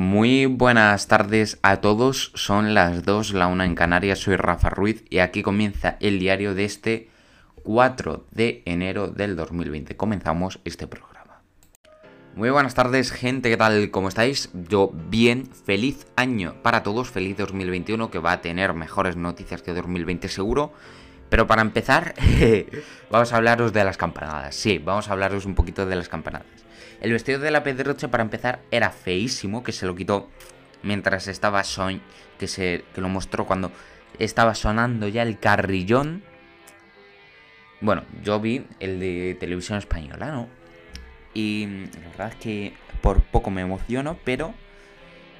Muy buenas tardes a todos, son las 2, la 1 en Canarias, soy Rafa Ruiz y aquí comienza el diario de este 4 de enero del 2020. Comenzamos este programa. Muy buenas tardes gente, ¿qué tal? ¿Cómo estáis? Yo bien, feliz año para todos, feliz 2021 que va a tener mejores noticias que 2020 seguro. Pero para empezar, vamos a hablaros de las campanadas. Sí, vamos a hablaros un poquito de las campanadas. El vestido de la Pedroche, para empezar, era feísimo, que se lo quitó mientras estaba son que se que lo mostró cuando estaba sonando ya el carrillón. Bueno, yo vi el de televisión española, ¿no? Y la verdad es que por poco me emociono, pero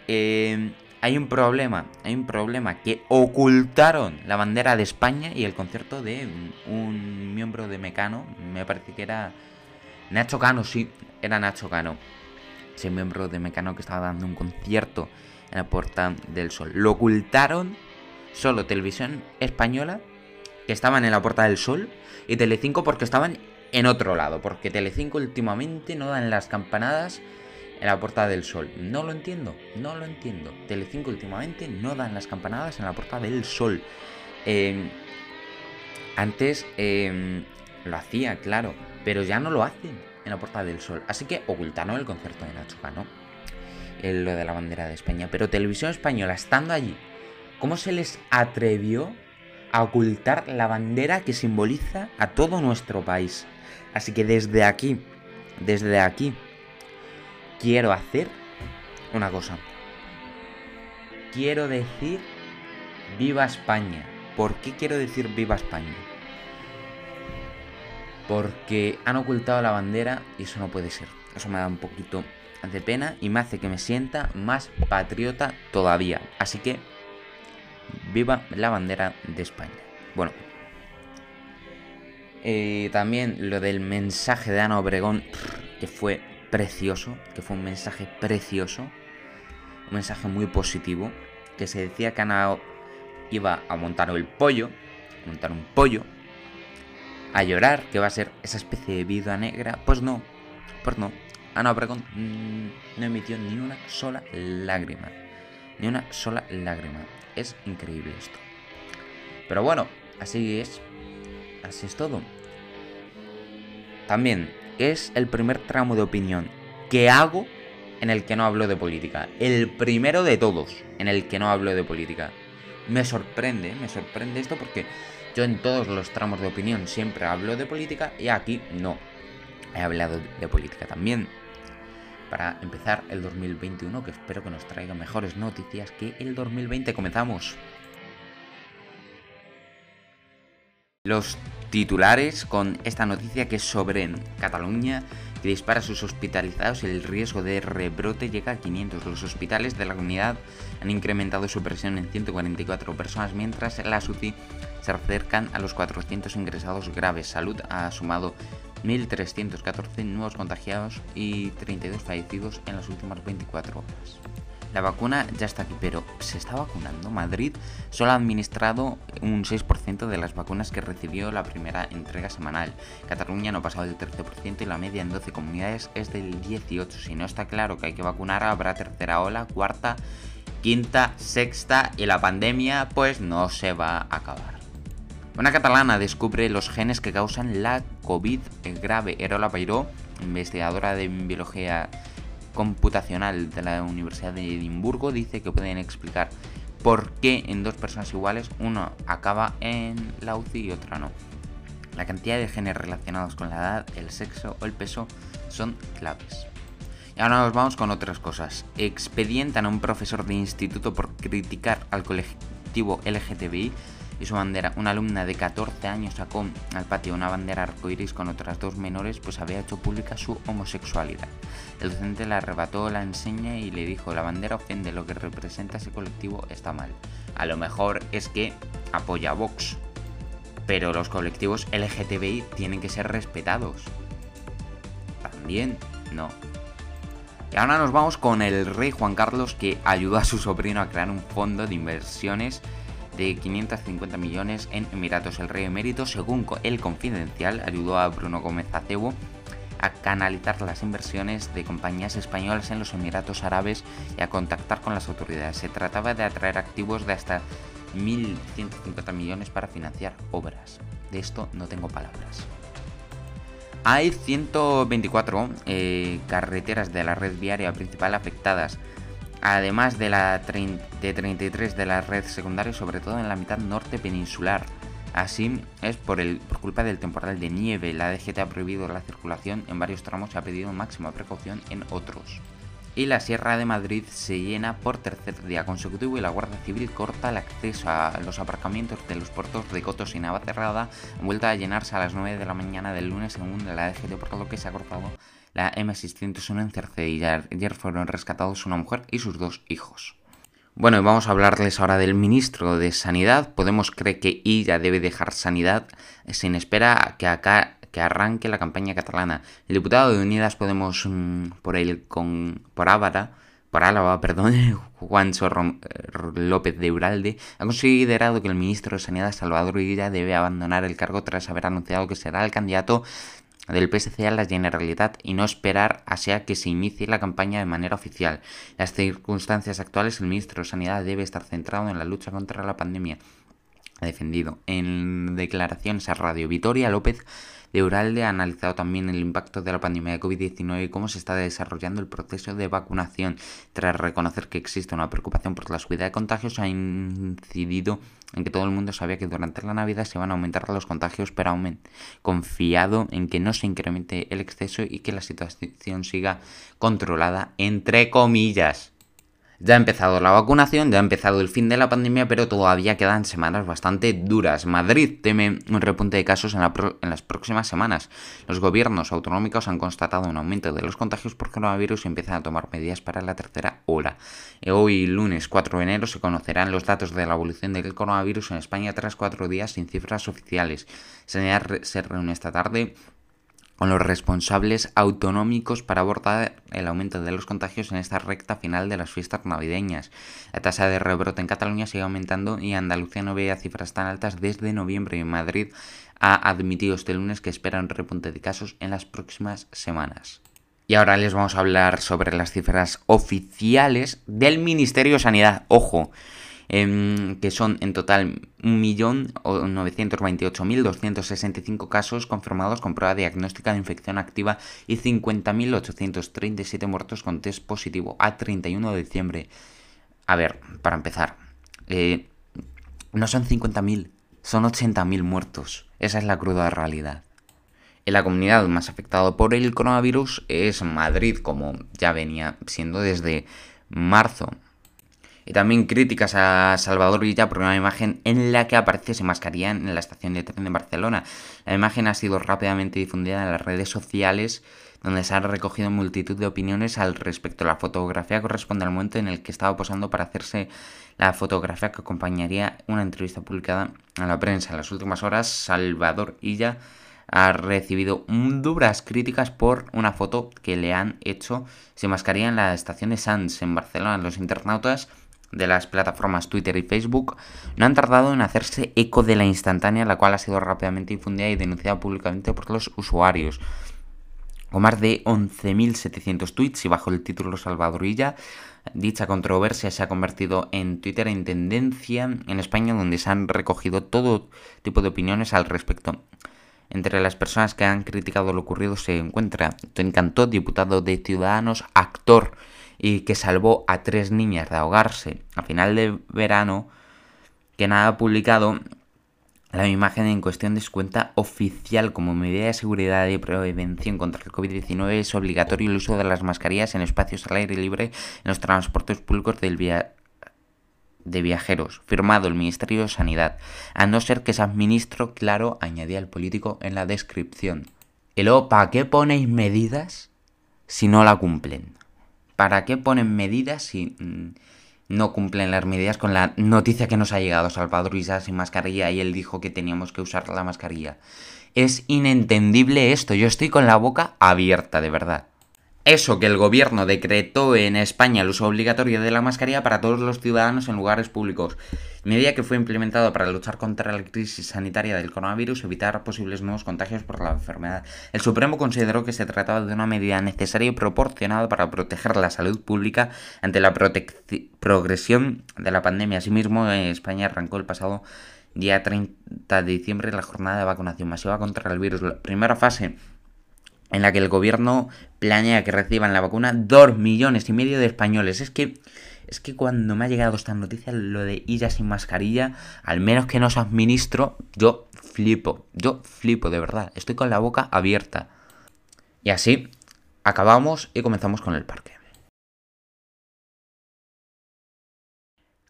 eh, hay un problema, hay un problema que ocultaron la bandera de España y el concierto de un miembro de Mecano, me parece que era Nacho Cano, sí, era Nacho Cano. Ese miembro de Mecano que estaba dando un concierto en la Puerta del Sol. Lo ocultaron solo Televisión Española, que estaban en la Puerta del Sol, y Telecinco porque estaban en otro lado. Porque Telecinco últimamente no dan las campanadas en la Puerta del Sol. No lo entiendo, no lo entiendo. Telecinco últimamente no dan las campanadas en la Puerta del Sol. Eh, antes eh, lo hacía, claro, pero ya no lo hacen en la Puerta del Sol. Así que ocultaron el concierto de Nacho Cano, lo de la bandera de España. Pero Televisión Española, estando allí, ¿cómo se les atrevió a ocultar la bandera que simboliza a todo nuestro país? Así que desde aquí, desde aquí, quiero hacer una cosa. Quiero decir viva España. ¿Por qué quiero decir viva España? Porque han ocultado la bandera y eso no puede ser. Eso me da un poquito de pena y me hace que me sienta más patriota todavía. Así que, viva la bandera de España. Bueno, eh, también lo del mensaje de Ana Obregón, que fue precioso, que fue un mensaje precioso, un mensaje muy positivo, que se decía que Ana iba a montar el pollo, montar un pollo, a llorar, que va a ser esa especie de vida negra, pues no, pues no. Ana Obregón mm, no emitió ni una sola lágrima. Ni una sola lágrima. Es increíble esto. Pero bueno, así es. Así es todo. También es el primer tramo de opinión que hago en el que no hablo de política. El primero de todos en el que no hablo de política. Me sorprende, me sorprende esto porque yo en todos los tramos de opinión siempre hablo de política y aquí no. He hablado de política también. Para empezar el 2021, que espero que nos traiga mejores noticias que el 2020. Comenzamos. Los titulares con esta noticia que es sobre Cataluña que dispara a sus hospitalizados el riesgo de rebrote llega a 500. Los hospitales de la comunidad han incrementado su presión en 144 personas, mientras la UCI se acercan a los 400 ingresados graves. Salud ha sumado 1.314 nuevos contagiados y 32 fallecidos en las últimas 24 horas. La vacuna ya está aquí, pero ¿se está vacunando? Madrid solo ha administrado un 6% de las vacunas que recibió la primera entrega semanal. Cataluña no ha pasado del 13% y la media en 12 comunidades es del 18%. Si no está claro que hay que vacunar, habrá tercera ola, cuarta, quinta, sexta y la pandemia pues no se va a acabar. Una catalana descubre los genes que causan la COVID grave. Erola Pairó, investigadora de biología computacional de la Universidad de Edimburgo dice que pueden explicar por qué en dos personas iguales uno acaba en la UCI y otra no. La cantidad de genes relacionados con la edad, el sexo o el peso son claves. Y ahora nos vamos con otras cosas. Expedientan a un profesor de instituto por criticar al colectivo LGTBI y su bandera. Una alumna de 14 años sacó al patio una bandera arcoiris con otras dos menores, pues había hecho pública su homosexualidad. El docente le arrebató la enseña y le dijo: La bandera ofende, lo que representa ese colectivo está mal. A lo mejor es que apoya a Vox, pero los colectivos LGTBI tienen que ser respetados. También no. Y ahora nos vamos con el rey Juan Carlos que ayudó a su sobrino a crear un fondo de inversiones de 550 millones en Emiratos. El rey emérito, según el Confidencial, ayudó a Bruno Gómez Acebo a canalizar las inversiones de compañías españolas en los Emiratos Árabes y a contactar con las autoridades. Se trataba de atraer activos de hasta 1.150 millones para financiar obras. De esto no tengo palabras. Hay 124 eh, carreteras de la red viaria principal afectadas, además de, la de 33 de la red secundaria, sobre todo en la mitad norte peninsular. Así es por, el, por culpa del temporal de nieve. La DGT ha prohibido la circulación en varios tramos y ha pedido máxima precaución en otros. Y la Sierra de Madrid se llena por tercer día consecutivo y la Guardia Civil corta el acceso a los aparcamientos de los puertos de Cotos y Navacerrada. Han vuelto a llenarse a las 9 de la mañana del lunes según la DGT, por lo que se ha cortado la M601 en Cercedilla. Ayer fueron rescatados una mujer y sus dos hijos. Bueno, y vamos a hablarles ahora del ministro de Sanidad. Podemos creer que ella debe dejar Sanidad sin espera que acá que arranque la campaña catalana. El diputado de Unidas Podemos mm, por el con por Ávara, por Álava, perdón, Juan Sorro eh, López de Uralde, ha considerado que el ministro de Sanidad Salvador Illa debe abandonar el cargo tras haber anunciado que será el candidato del PSC a la Generalitat y no esperar a sea que se inicie la campaña de manera oficial. En las circunstancias actuales, el ministro de Sanidad debe estar centrado en la lucha contra la pandemia. Ha defendido en declaraciones a Radio Vitoria López de Uralde ha analizado también el impacto de la pandemia de COVID-19 y cómo se está desarrollando el proceso de vacunación. Tras reconocer que existe una preocupación por la subida de contagios, ha incidido en que todo el mundo sabía que durante la Navidad se van a aumentar los contagios, pero aún confiado en que no se incremente el exceso y que la situación siga controlada, entre comillas. Ya ha empezado la vacunación, ya ha empezado el fin de la pandemia, pero todavía quedan semanas bastante duras. Madrid teme un repunte de casos en, las próximas semanas. Los gobiernos autonómicos han constatado un aumento de los contagios por coronavirus y empiezan a tomar medidas para la tercera ola. Hoy, lunes 4 de enero, se conocerán los datos de la evolución del coronavirus en España tras cuatro días sin cifras oficiales. Se reúne esta tarde con los responsables autonómicos para abordar el aumento de los contagios en esta recta final de las fiestas navideñas. La tasa de rebrote en Cataluña sigue aumentando y Andalucía no veía cifras tan altas desde noviembre y Madrid ha admitido este lunes que espera un repunte de casos en las próximas semanas. Y ahora les vamos a hablar sobre las cifras oficiales del Ministerio de Sanidad. Ojo, Em, que son en total 1.928.265 casos confirmados con prueba diagnóstica de infección activa y 50.837 muertos con test positivo a 31 de diciembre. A ver, para empezar, eh, no son 50.000, son 80.000 muertos. Esa es la cruda realidad. En la comunidad más afectada por el coronavirus es Madrid, como ya venía siendo desde marzo y también críticas a Salvador Villa por una imagen en la que aparece sin mascarilla en la estación de tren de Barcelona. La imagen ha sido rápidamente difundida en las redes sociales donde se han recogido multitud de opiniones al respecto. La fotografía corresponde al momento en el que estaba posando para hacerse la fotografía que acompañaría una entrevista publicada a la prensa. En las últimas horas, Salvador Illa ha recibido duras críticas por una foto que le han hecho sin mascarilla en la estación de Sants en Barcelona. Los internautas de las plataformas Twitter y Facebook no han tardado en hacerse eco de la instantánea, la cual ha sido rápidamente difundida y denunciada públicamente por los usuarios. Con más de 11.700 tweets y bajo el título Salvadorilla, dicha controversia se ha convertido en Twitter en tendencia en España, donde se han recogido todo tipo de opiniones al respecto. Entre las personas que han criticado lo ocurrido se encuentra Tony Cantó, diputado de Ciudadanos, actor y que salvó a tres niñas de ahogarse a final de verano, que nada ha publicado la imagen en cuestión de su cuenta oficial como medida de seguridad y prevención contra el COVID-19 es obligatorio el uso de las mascarillas en espacios al aire libre en los transportes públicos del de viajeros, firmado el Ministerio de Sanidad, a no ser que sea ministro claro, añadía el político en la descripción. ¿El ¿para qué ponéis medidas si no la cumplen? ¿Para qué ponen medidas si mm, no cumplen las medidas con la noticia que nos ha llegado Salvador Isa sin mascarilla y él dijo que teníamos que usar la mascarilla? Es inentendible esto, yo estoy con la boca abierta, de verdad. Eso que el gobierno decretó en España el uso obligatorio de la mascarilla para todos los ciudadanos en lugares públicos, medida que fue implementada para luchar contra la crisis sanitaria del coronavirus y evitar posibles nuevos contagios por la enfermedad. El Supremo consideró que se trataba de una medida necesaria y proporcionada para proteger la salud pública ante la progresión de la pandemia. Asimismo, España arrancó el pasado día 30 de diciembre la jornada de vacunación masiva contra el virus. La primera fase en la que el gobierno planea que reciban la vacuna 2 millones y medio de españoles. Es que, es que cuando me ha llegado esta noticia, lo de ir sin mascarilla, al menos que nos administro, yo flipo, yo flipo de verdad, estoy con la boca abierta. Y así, acabamos y comenzamos con el parque.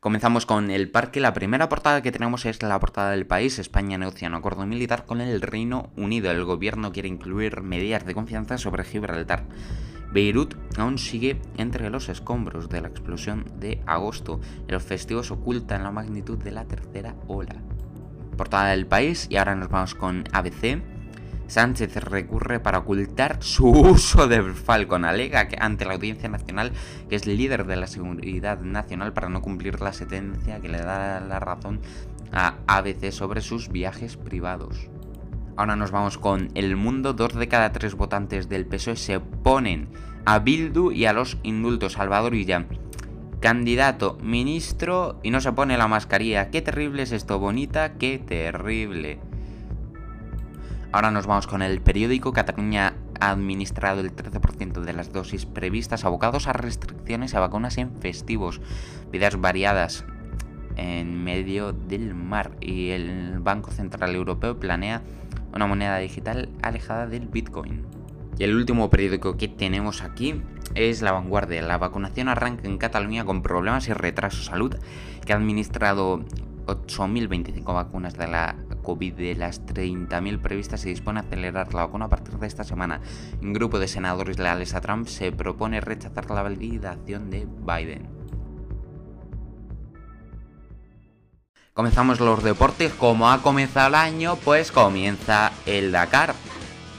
Comenzamos con el parque. La primera portada que tenemos es la portada del país. España negocia un acuerdo militar con el Reino Unido. El gobierno quiere incluir medidas de confianza sobre Gibraltar. Beirut aún sigue entre los escombros de la explosión de agosto. Los festivos ocultan la magnitud de la tercera ola. Portada del país y ahora nos vamos con ABC. Sánchez recurre para ocultar su uso del Falcon. Alega que ante la Audiencia Nacional que es líder de la seguridad nacional para no cumplir la sentencia que le da la razón a ABC sobre sus viajes privados. Ahora nos vamos con El Mundo. Dos de cada tres votantes del PSOE se ponen a Bildu y a los indultos. Salvador Illa, candidato, ministro y no se pone la mascarilla. Qué terrible es esto, bonita, qué terrible. Ahora nos vamos con el periódico. Cataluña ha administrado el 13% de las dosis previstas, abocados a restricciones a vacunas en festivos. Vidas variadas en medio del mar. Y el Banco Central Europeo planea una moneda digital alejada del Bitcoin. Y el último periódico que tenemos aquí es La Vanguardia. La vacunación arranca en Cataluña con problemas y retraso. Salud, que ha administrado 8.025 vacunas de la COVID de las 30.000 previstas se dispone a acelerar la vacuna a partir de esta semana. Un grupo de senadores leales a Trump se propone rechazar la validación de Biden. Comenzamos los deportes. Como ha comenzado el año, pues comienza el Dakar.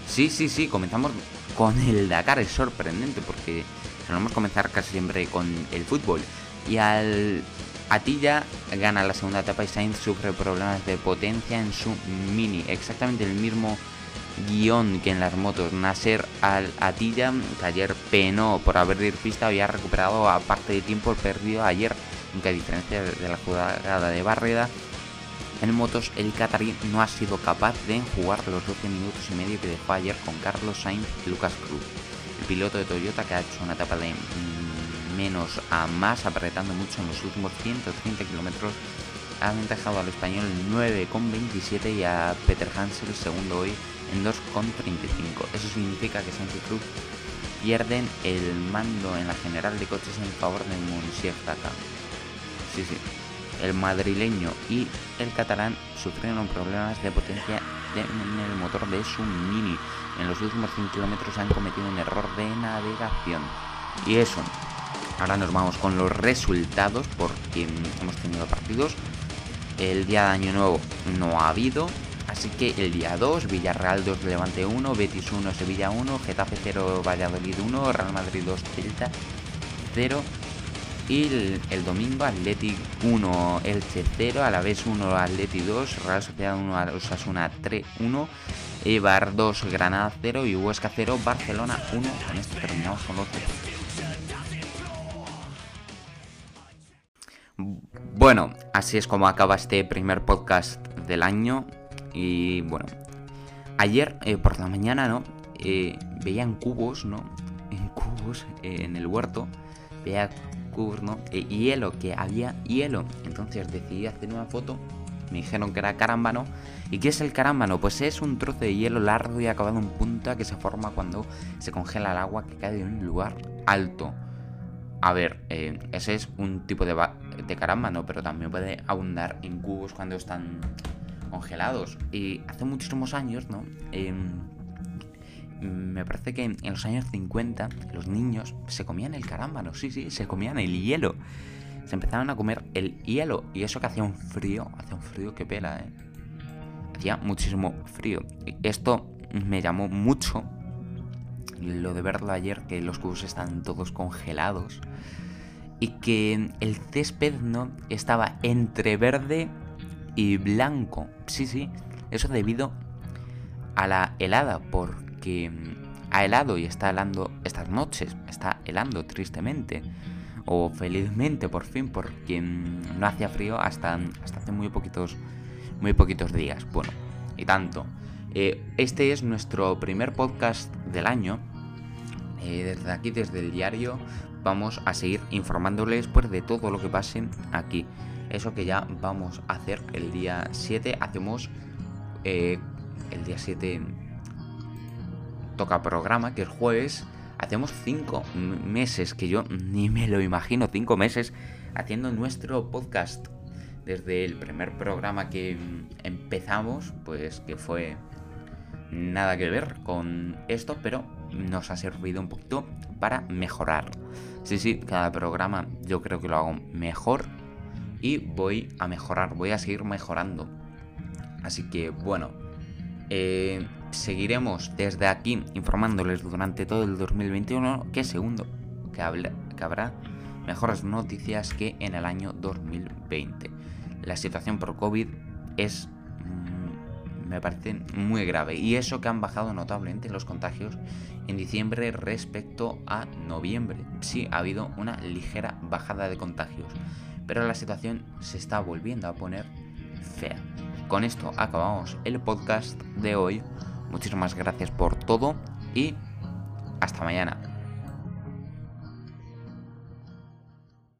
Sí, sí, sí, comenzamos con el Dakar. Es sorprendente porque solemos comenzar casi siempre con el fútbol. Y al Atilla gana la segunda etapa y Sainz sufre problemas de potencia en su mini. Exactamente el mismo guion que en las motos. Nasser al Atilla, que ayer penó por haber pista, había recuperado aparte de tiempo perdido ayer. Aunque a diferencia de la jugada de Barreda, en motos el Qatarí no ha sido capaz de jugar los 12 minutos y medio que dejó ayer con Carlos Sainz y Lucas Cruz. El piloto de Toyota que ha hecho una etapa de menos a más, apretando mucho en los últimos 130 kilómetros, ha aventajado al español 9,27 y a Peter Hansel, segundo hoy, en 2,35. Eso significa que Sánchez Cruz pierden el mando en la general de coches en favor de Monsieur Tata. Sí, sí. El madrileño y el catalán sufrieron problemas de potencia en el motor de su Mini. En los últimos 100 kilómetros han cometido un error de navegación. Y eso, Ahora nos vamos con los resultados porque hemos tenido partidos. El día de Año Nuevo no ha habido. Así que el día 2, Villarreal 2, Levante 1, Betis 1, Sevilla 1, Getafe 0, Valladolid 1, Real Madrid 2, Celta 0. Y el, domingo Atleti 1, Elche 0, Alavés 1, Atleti 2, Real Sociedad 1, Osasuna 3, 1, Eibar 2, Granada 0 y Huesca 0, Barcelona 1. Con esto terminamos con los Bueno, así es como acaba este primer podcast del año. Y bueno, ayer eh, por la mañana, ¿no? Eh, veía en cubos, ¿no? En cubos, eh, en el huerto, veía cubos, ¿no? hielo, que había hielo. Entonces decidí hacer una foto. Me dijeron que era carámbano. ¿Y qué es el carámbano? Pues es un trozo de hielo largo y acabado en punta que se forma cuando se congela el agua que cae en un lugar alto. A ver, eh, ese es un tipo de, de carámbano, pero también puede abundar en cubos cuando están congelados. Y hace muchísimos años, ¿no? Em, me parece que en los años 50 los niños se comían el carámbano, sí, sí, se comían el hielo. Se empezaban a comer el hielo y eso que hacía un frío, hacía un frío que pela, ¿eh? Hacía muchísimo frío. Esto me llamó mucho lo de verlo ayer, que los cubos están todos congelados y que el césped no estaba entre verde y blanco. Sí, sí, eso debido a la helada, porque ha helado y está helando estas noches, está helando tristemente o felizmente por fin, porque no hacía frío hasta, hace muy poquitos, muy poquitos días. Bueno, y tanto. Eh, este es nuestro primer podcast del año. Eh, desde aquí, desde el diario, vamos a seguir informándoles pues, de todo lo que pase aquí. Eso que ya vamos a hacer el día 7. Hacemos eh, el día 7 toca programa, que es jueves. Hacemos 5 meses, que yo ni me lo imagino, 5 meses haciendo nuestro podcast. Desde el primer programa que empezamos, pues que fue nada que ver con esto, pero nos ha servido un poquito para mejorar. Sí, sí, cada programa yo creo que lo hago mejor y voy a mejorar, voy a seguir mejorando. Así que bueno, eh, seguiremos desde aquí informándoles durante todo el 2021 que segundo que, que habrá mejores noticias que en el año 2020. La situación por COVID es me parece muy grave. Y eso que han bajado notablemente los contagios en diciembre respecto a noviembre. Sí, ha habido una ligera bajada de contagios, pero la situación se está volviendo a poner fea. Con esto acabamos el podcast de hoy. Muchísimas gracias por todo y hasta mañana.